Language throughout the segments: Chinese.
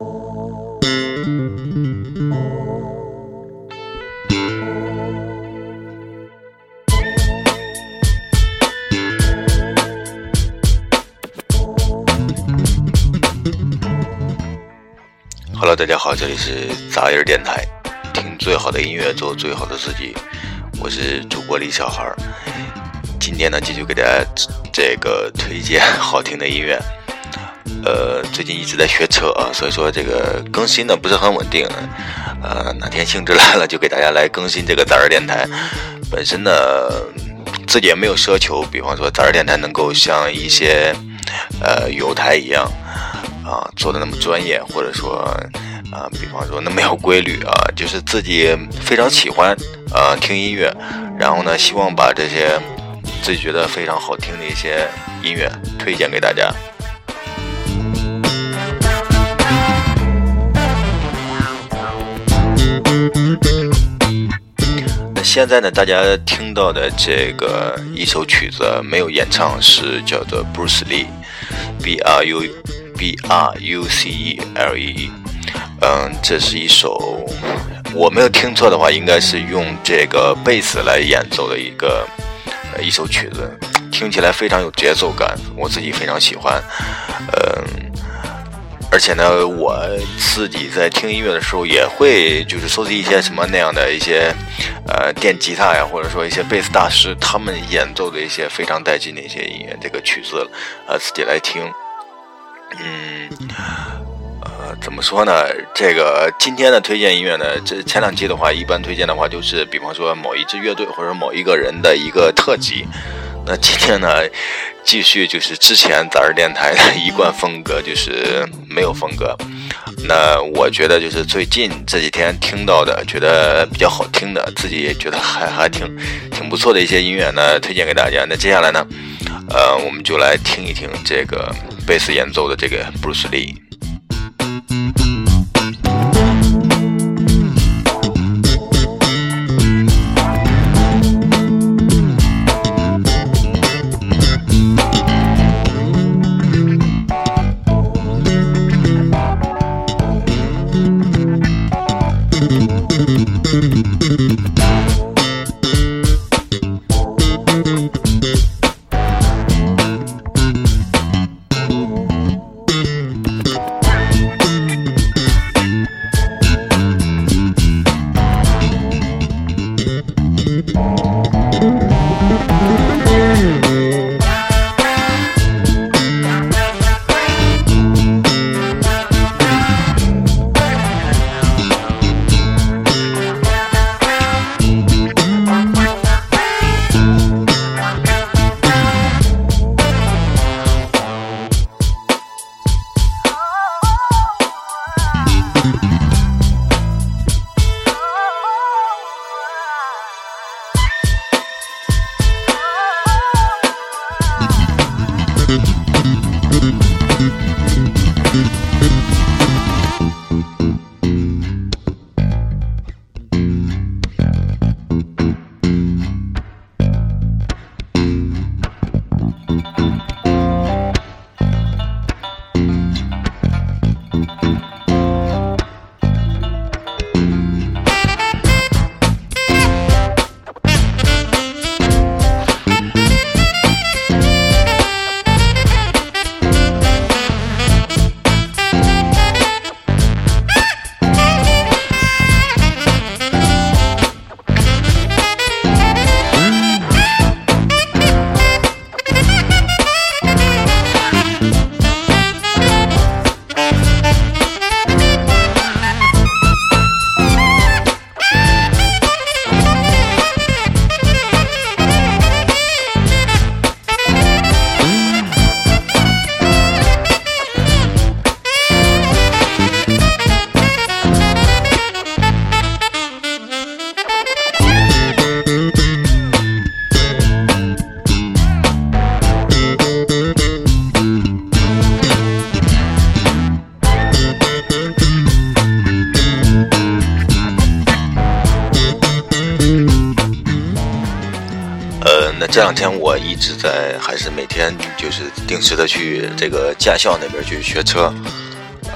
Hello，大家好，这里是杂音电台，听最好的音乐，做最好的自己。我是主播李小孩儿，今天呢继续给大家这个推荐好听的音乐。呃，最近一直在学车啊，所以说这个更新呢不是很稳定。呃，哪天兴致来了就给大家来更新这个杂儿电台。本身呢自己也没有奢求，比方说杂儿电台能够像一些呃有台一样。啊，做的那么专业，或者说，啊，比方说那么有规律啊，就是自己非常喜欢啊听音乐，然后呢，希望把这些自己觉得非常好听的一些音乐推荐给大家。现在呢，大家听到的这个一首曲子没有演唱，是叫做 Bruce Lee，B R U。B R U C E L E，嗯，这是一首我没有听错的话，应该是用这个贝斯来演奏的一个一首曲子，听起来非常有节奏感，我自己非常喜欢。嗯，而且呢，我自己在听音乐的时候也会就是搜集一些什么那样的一些呃电吉他呀，或者说一些贝斯大师他们演奏的一些非常带劲的一些音乐这个曲子，呃，自己来听。嗯，呃，怎么说呢？这个今天的推荐音乐呢，这前两期的话，一般推荐的话就是，比方说某一支乐队或者某一个人的一个特辑。那今天呢，继续就是之前杂儿电台的一贯风格，就是没有风格。那我觉得就是最近这几天听到的，觉得比较好听的，自己也觉得还还挺挺不错的一些音乐呢，推荐给大家。那接下来呢？呃，我们就来听一听这个贝斯演奏的这个 Bruce Lee。那这两天我一直在，还是每天就是定时的去这个驾校那边去学车，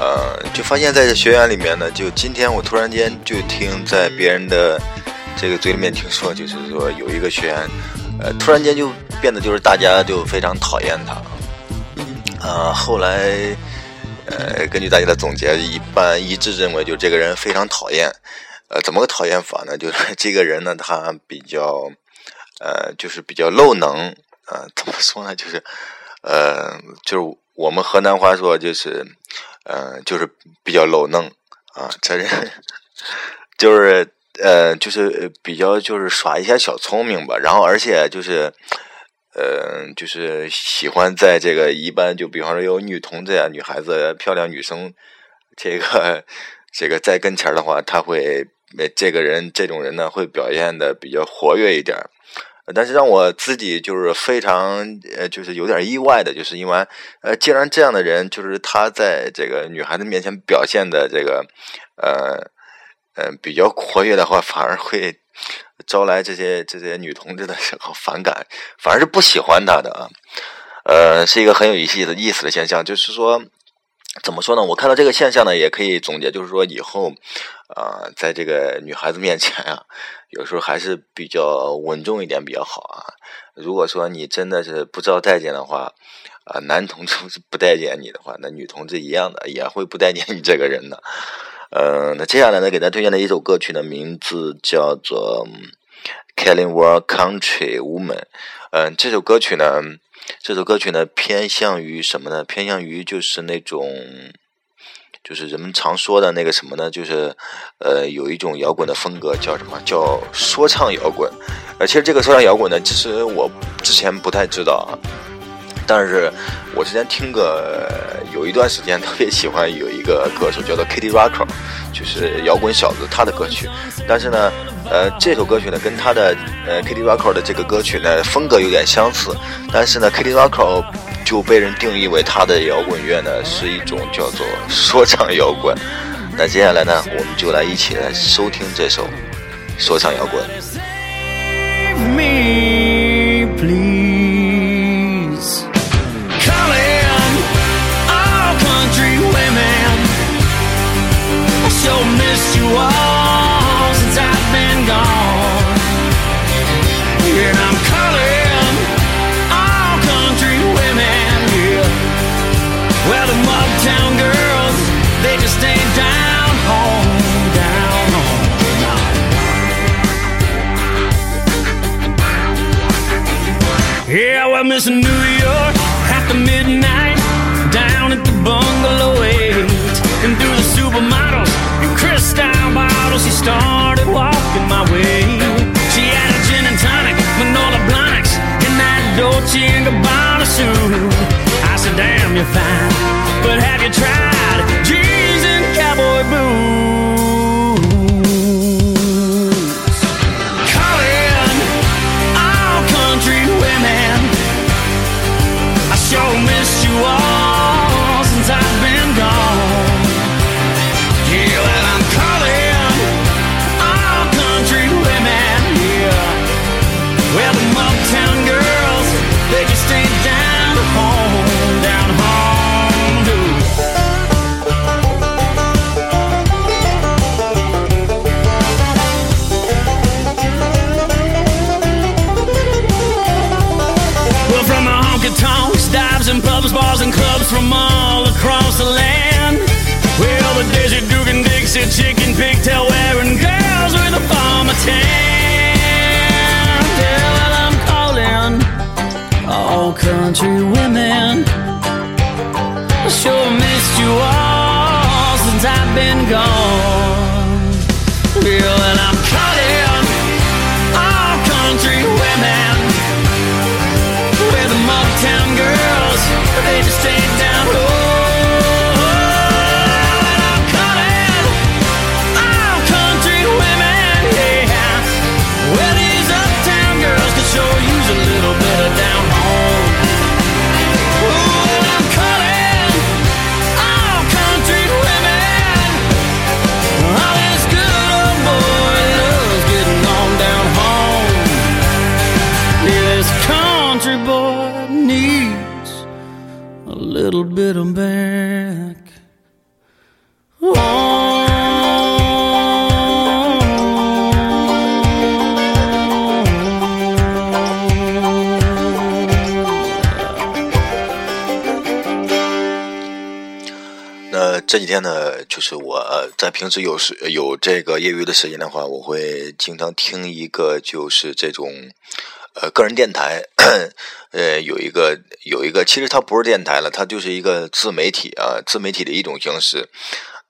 呃，就发现在这学员里面呢，就今天我突然间就听在别人的这个嘴里面听说，就是说有一个学员，呃，突然间就变得就是大家就非常讨厌他。呃，后来，呃，根据大家的总结，一般一致认为就这个人非常讨厌。呃，怎么个讨厌法呢？就是这个人呢，他比较，呃，就是比较漏能。呃，怎么说呢？就是，呃，就是我们河南话说，就是，呃，就是比较漏能啊。这人就是，呃，就是比较就是耍一些小聪明吧。然后，而且就是。呃，就是喜欢在这个一般，就比方说有女同志呀、女孩子、漂亮女生，这个这个在跟前的话，他会这个人这种人呢，会表现的比较活跃一点。但是让我自己就是非常呃，就是有点意外的，就是因为呃，既然这样的人，就是他在这个女孩子面前表现的这个呃嗯比较活跃的话，反而会。招来这些这些女同志的时候反感，反而是不喜欢他的啊，呃，是一个很有意思的意思的现象。就是说，怎么说呢？我看到这个现象呢，也可以总结，就是说以后啊，在这个女孩子面前啊，有时候还是比较稳重一点比较好啊。如果说你真的是不招待见的话，啊，男同志 是不待见你的话，那女同志一样的也会不待见你这个人的。嗯，那接下来呢，给大家推荐的一首歌曲的名字叫做《Killing War Country Woman》。嗯，这首歌曲呢，这首歌曲呢，偏向于什么呢？偏向于就是那种，就是人们常说的那个什么呢？就是呃，有一种摇滚的风格，叫什么？叫说唱摇滚。呃，其实这个说唱摇滚呢，其实我之前不太知道啊。但是我之前听个有一段时间特别喜欢有一个歌手叫做 Kitty Rocker，就是摇滚小子他的歌曲。但是呢，呃，这首歌曲呢跟他的呃 Kitty Rocker 的这个歌曲呢风格有点相似。但是呢，Kitty Rocker 就被人定义为他的摇滚乐呢是一种叫做说唱摇滚。那接下来呢，我们就来一起来收听这首说唱摇滚。Missing New York after midnight down at the bungalow eight. And through the supermodels and crystal bottles she started walking my way. She had a gin and tonic Manola Blahniks and that Dolce and Gabbana suit. I said damn you're fine. But have you tried jeans and cowboy boots you are. 这几天呢，就是我在平时有时有这个业余的时间的话，我会经常听一个就是这种呃个人电台，呃有一个有一个，其实它不是电台了，它就是一个自媒体啊，自媒体的一种形式。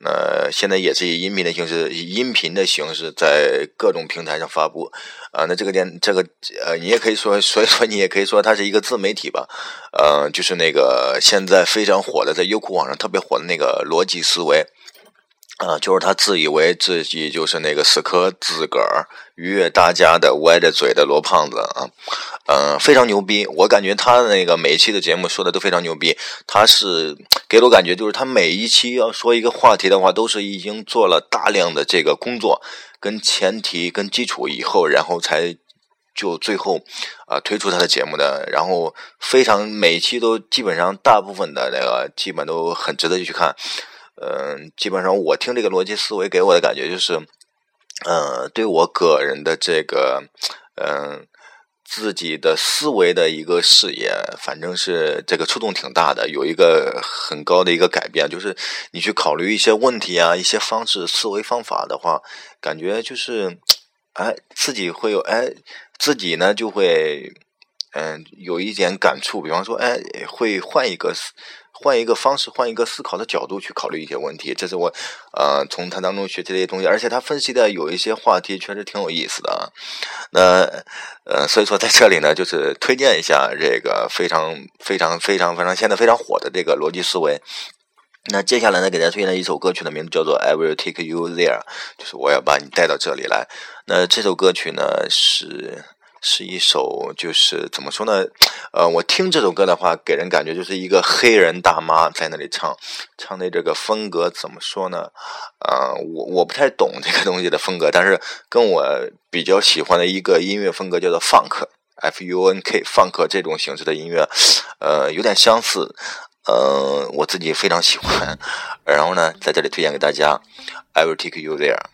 呃现在也是以音频的形式，以音频的形式在各种平台上发布啊。那这个电这个呃，你也可以说，所以说你也可以说它是一个自媒体吧。呃，就是那个现在非常火的，在优酷网上特别火的那个逻辑思维。啊，就是他自以为自己就是那个死磕自个儿、愉悦大家的歪着嘴的罗胖子啊，嗯，非常牛逼。我感觉他那个每一期的节目说的都非常牛逼。他是给我感觉就是他每一期要说一个话题的话，都是已经做了大量的这个工作跟前提跟基础以后，然后才就最后啊推出他的节目的。然后非常每一期都基本上大部分的那个基本都很值得去看。嗯，基本上我听这个逻辑思维给我的感觉就是，嗯，对我个人的这个，嗯，自己的思维的一个视野，反正是这个触动挺大的，有一个很高的一个改变。就是你去考虑一些问题啊，一些方式、思维方法的话，感觉就是，哎，自己会有，哎，自己呢就会，嗯，有一点感触。比方说，哎，会换一个。换一个方式，换一个思考的角度去考虑一些问题，这是我，呃，从他当中学习的一些东西。而且他分析的有一些话题确实挺有意思的啊。那，呃，所以说在这里呢，就是推荐一下这个非常非常非常非常现在非常火的这个逻辑思维。那接下来呢，给大家推荐的一首歌曲的名字叫做《I Will Take You There》，就是我要把你带到这里来。那这首歌曲呢是。是一首，就是怎么说呢？呃，我听这首歌的话，给人感觉就是一个黑人大妈在那里唱，唱的这个风格怎么说呢？呃，我我不太懂这个东西的风格，但是跟我比较喜欢的一个音乐风格叫做 funk，f u n k，funk 这种形式的音乐，呃，有点相似，呃，我自己非常喜欢。然后呢，在这里推荐给大家，I will take you there。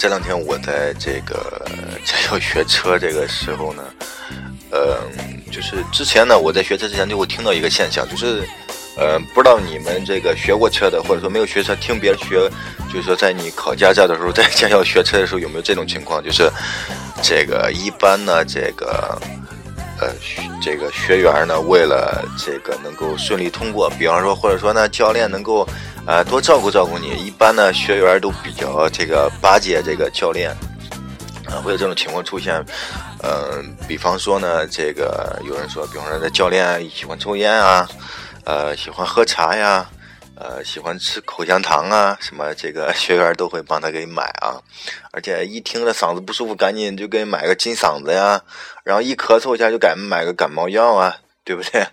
这两天我在这个驾校 学车这个时候呢，呃，就是之前呢，我在学车之前就会听到一个现象，就是，呃，不知道你们这个学过车的，或者说没有学车，听别人学，就是说在你考驾照的时候，在驾校学车的时候，有没有这种情况？就是这个一般呢，这个。呃，这个学员呢，为了这个能够顺利通过，比方说，或者说呢，教练能够呃多照顾照顾你，一般呢，学员都比较这个巴结这个教练，啊，会有这种情况出现。嗯、比方说呢，这个有人说，比方说这教练喜欢抽烟啊，呃，喜欢喝茶呀。呃，喜欢吃口香糖啊，什么这个 学员都会帮他给买啊，而且一听着嗓子不舒服，赶紧就给买个金嗓子呀，然后一咳嗽一下就赶买个感冒药啊，对不对？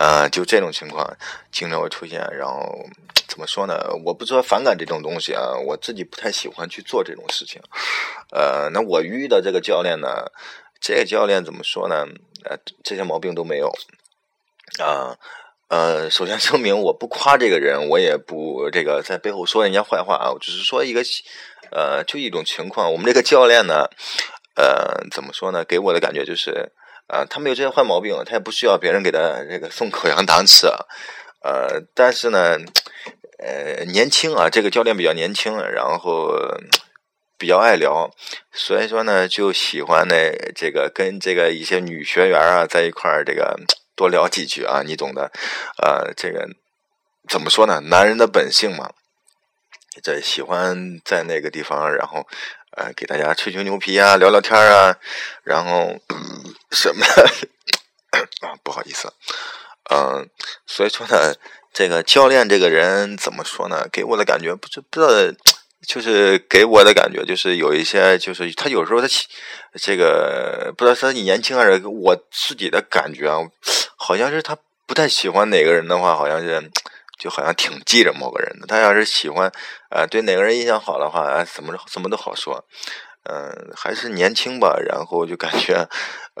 呃，就这种情况经常会出现。然后怎么说呢？我不说反感这种东西啊，我自己不太喜欢去做这种事情。呃，那我遇到这个教练呢，这个教练怎么说呢？呃，这些毛病都没有啊。呃，首先声明，我不夸这个人，我也不这个在背后说人家坏话啊，我只是说一个，呃，就一种情况。我们这个教练呢，呃，怎么说呢？给我的感觉就是，啊，他没有这些坏毛病，他也不需要别人给他这个送口香糖吃，呃，但是呢，呃，年轻啊，这个教练比较年轻，然后比较爱聊，所以说呢，就喜欢呢这个跟这个一些女学员啊在一块儿这个。多聊几句啊，你懂的，呃，这个怎么说呢？男人的本性嘛，在喜欢在那个地方，然后呃，给大家吹吹牛皮啊，聊聊天啊，然后、什么啊，不好意思，嗯、所以说呢，这个教练这个人怎么说呢？给我的感觉不知不知道。就是给我的感觉，就是有一些，就是他有时候他这个不知道是你年轻还是我自己的感觉啊，好像是他不太喜欢哪个人的话，好像是就好像挺记着某个人的。他要是喜欢，呃，对哪个人印象好的话，啊，怎么什么都好说。嗯、还是年轻吧，然后就感觉，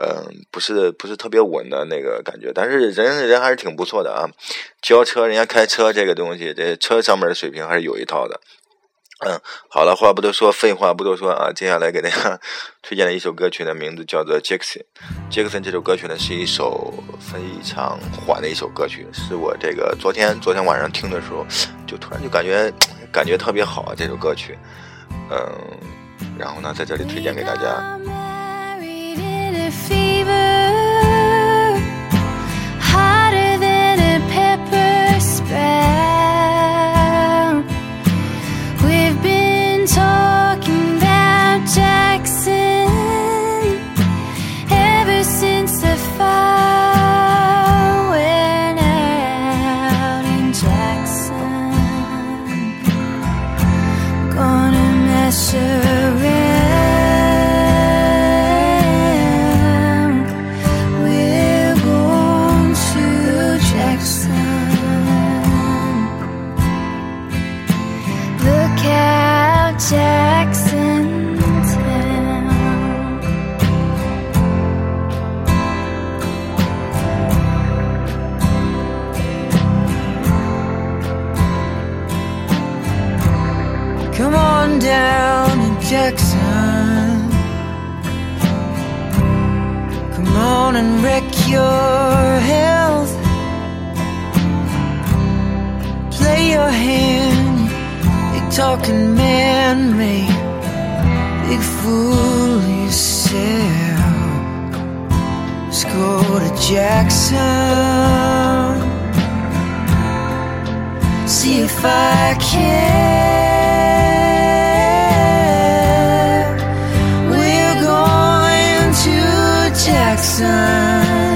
嗯、不是不是特别稳的那个感觉，但是人人还是挺不错的啊。教车，人家开车这个东西，这车上面的水平还是有一套的。嗯，好了，话不多说，废话不多说啊，接下来给大家 推荐的一首歌曲的名字叫做《Jackson》。Jackson 这首歌曲呢是一首非常缓的一首歌曲，是我这个昨天昨天晚上听的时候，就突然就感觉感觉特别好啊，这首歌曲。嗯，然后呢，在这里推荐给大家。time.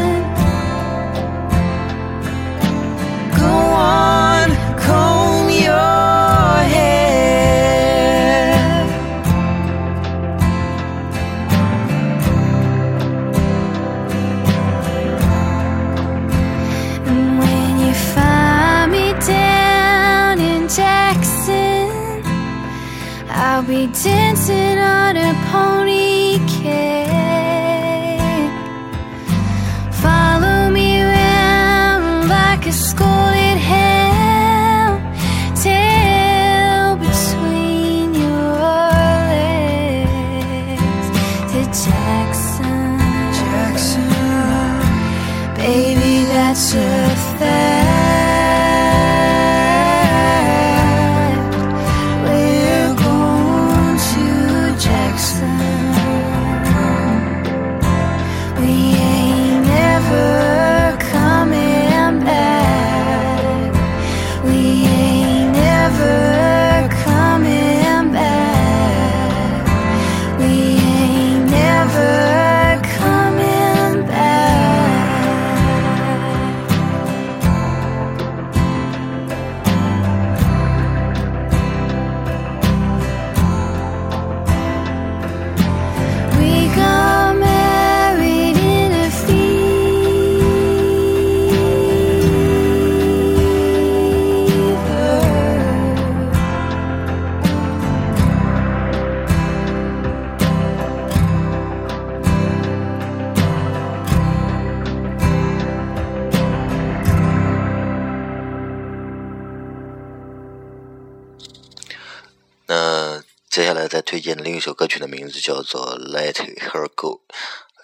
叫做《Let Her Go》，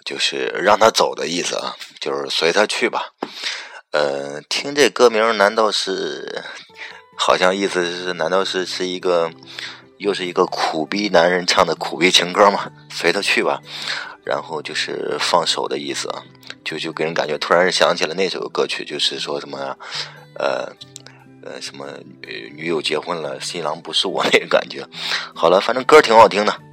就是让她走的意思啊，就是随她去吧。呃，听这歌名，难道是好像意思是，难道是是一个又是一个苦逼男人唱的苦逼情歌吗？随他去吧，然后就是放手的意思啊，就就给人感觉突然想起了那首歌曲，就是说什么呃。呃，什么呃，女友结婚了，新郎不是我那个感觉。好了，反正歌挺好听的，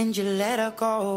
And you let her go.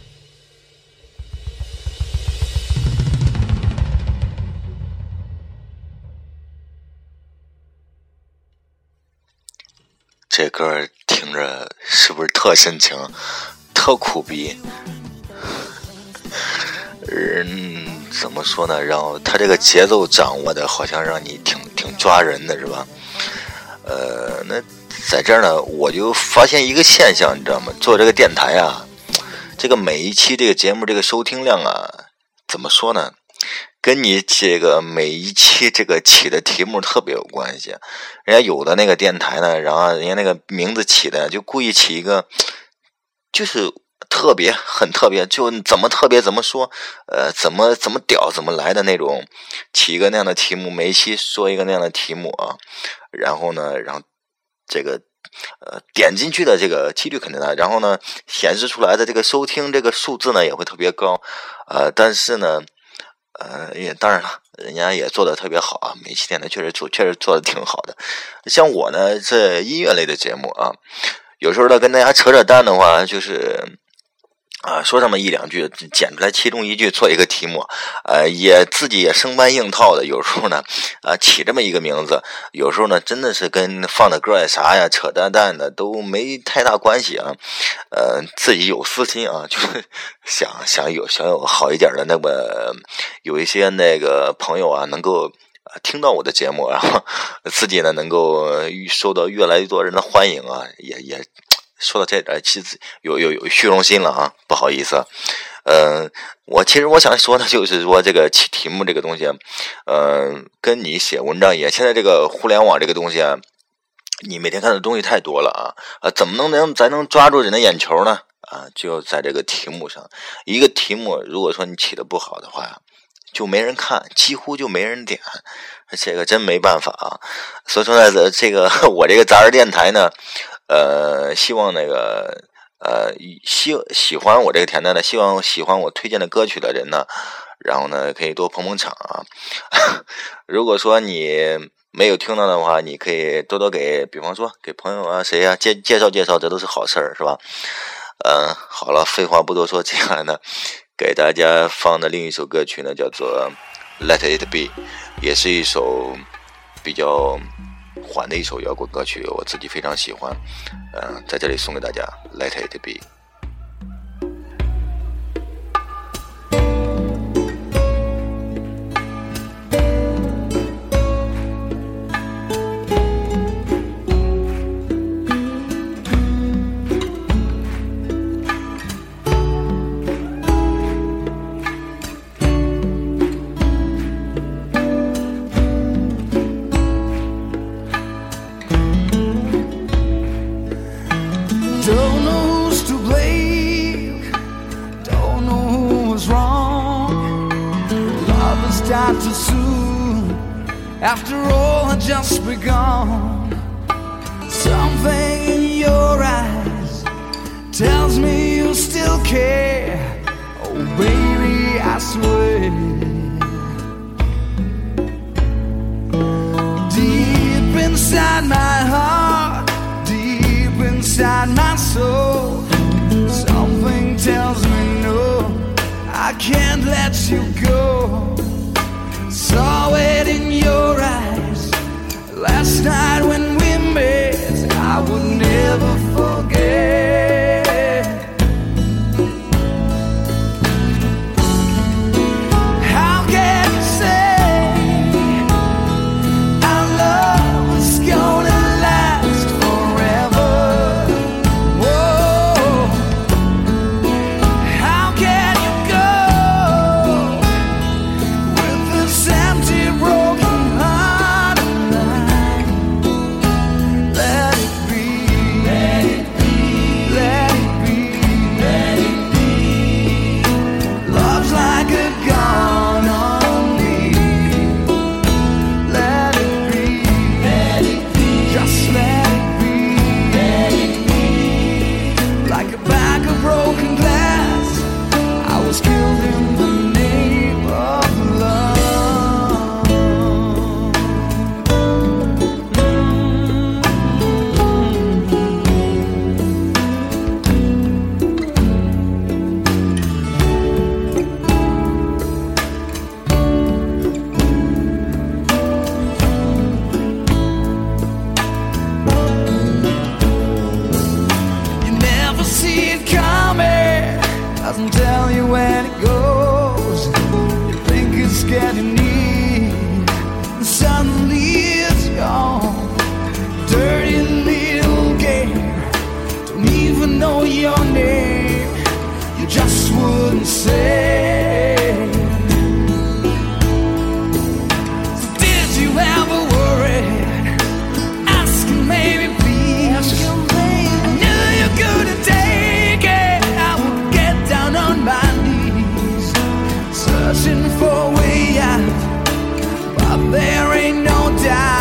这歌听着是不是特深情、特苦逼？嗯，怎么说呢？然后他这个节奏掌握的好像让你挺挺抓人的，是吧？呃，那在这儿呢，我就发现一个现象，你知道吗？做这个电台啊，这个每一期这个节目这个收听量啊，怎么说呢？跟你这个每一期这个起的题目特别有关系，人家有的那个电台呢，然后人家那个名字起的就故意起一个，就是特别很特别，就怎么特别怎么说，呃，怎么怎么屌怎么来的那种，起一个那样的题目，每一期说一个那样的题目啊，然后呢，然后这个呃点进去的这个几率肯定大，然后呢显示出来的这个收听这个数字呢也会特别高，呃，但是呢。呃，也当然了，人家也做的特别好啊，每期电台确实做，确实做的挺好的。像我呢，这音乐类的节目啊，有时候呢跟大家扯扯淡的话，就是。啊，说这么一两句，剪出来其中一句做一个题目，呃，也自己也生搬硬套的。有时候呢，啊，起这么一个名字，有时候呢，真的是跟放的歌呀啥呀，扯淡淡的都没太大关系啊。呃，自己有私心啊，就是想想有想有好一点的那么有一些那个朋友啊，能够听到我的节目，然后自己呢能够受到越来越多人的欢迎啊，也也。说到这点，其实有有有虚荣心了啊，不好意思。嗯，我其实我想说的就是说这个题题目这个东西，嗯，跟你写文章一样。现在这个互联网这个东西啊，你每天看的东西太多了啊啊，怎么能能咱能抓住人的眼球呢？啊，就在这个题目上，一个题目如果说你起的不好的话，就没人看，几乎就没人点，这个真没办法啊。所以说呢，这个 我这个杂志电台呢。呃，希望那个呃，喜喜欢我这个甜甜的，希望喜欢我推荐的歌曲的人呢，然后呢，可以多捧捧场啊。如果说你没有听到的话，你可以多多给，比方说给朋友啊，谁呀介介绍介绍，这都是好事儿，是吧？嗯，好了，废话不多说，接下来呢，给大家放的另一首歌曲呢，叫做《Let It Be》，也是一首比较。缓的一首摇滚歌曲，我自己非常喜欢，嗯，在这里送给大家，Let It Be。Just begun, something in your eyes tells me you still care. Oh, baby, I swear. Deep inside my heart, deep inside my soul, something tells me no, I can't let you go saw it in your eyes last night when we met. I would never forget. searching for we are, but there ain't no doubt.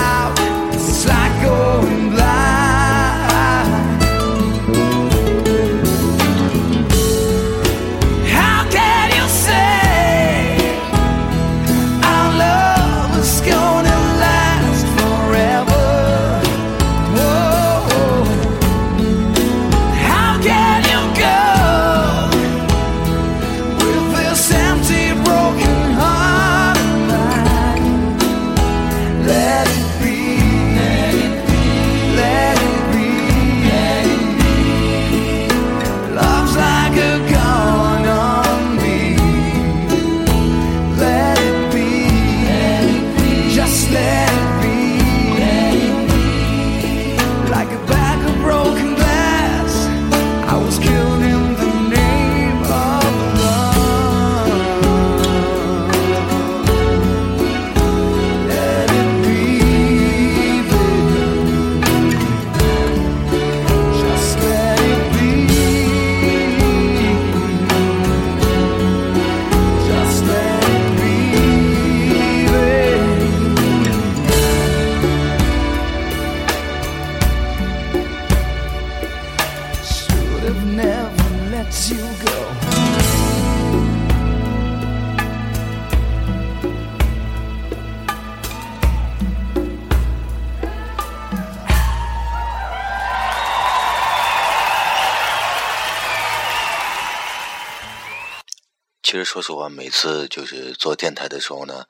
每次就是做电台的时候呢，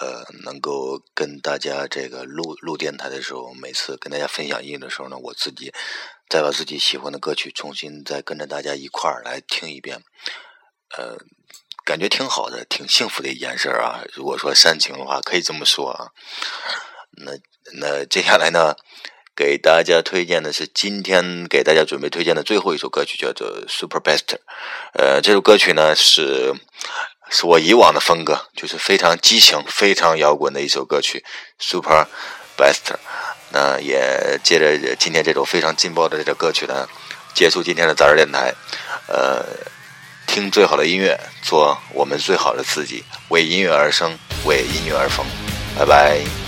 呃，能够跟大家这个录录电台的时候，每次跟大家分享音乐的时候呢，我自己再把自己喜欢的歌曲重新再跟着大家一块儿来听一遍，呃，感觉挺好的，挺幸福的一件事啊。如果说煽情的话，可以这么说啊。那那接下来呢？给大家推荐的是今天给大家准备推荐的最后一首歌曲，叫做《Super Best》。呃，这首歌曲呢是是我以往的风格，就是非常激情、非常摇滚的一首歌曲，《Super Best》。那也借着今天这首非常劲爆的这首歌曲呢，结束今天的杂志电台。呃，听最好的音乐，做我们最好的自己，为音乐而生，为音乐而疯。拜拜。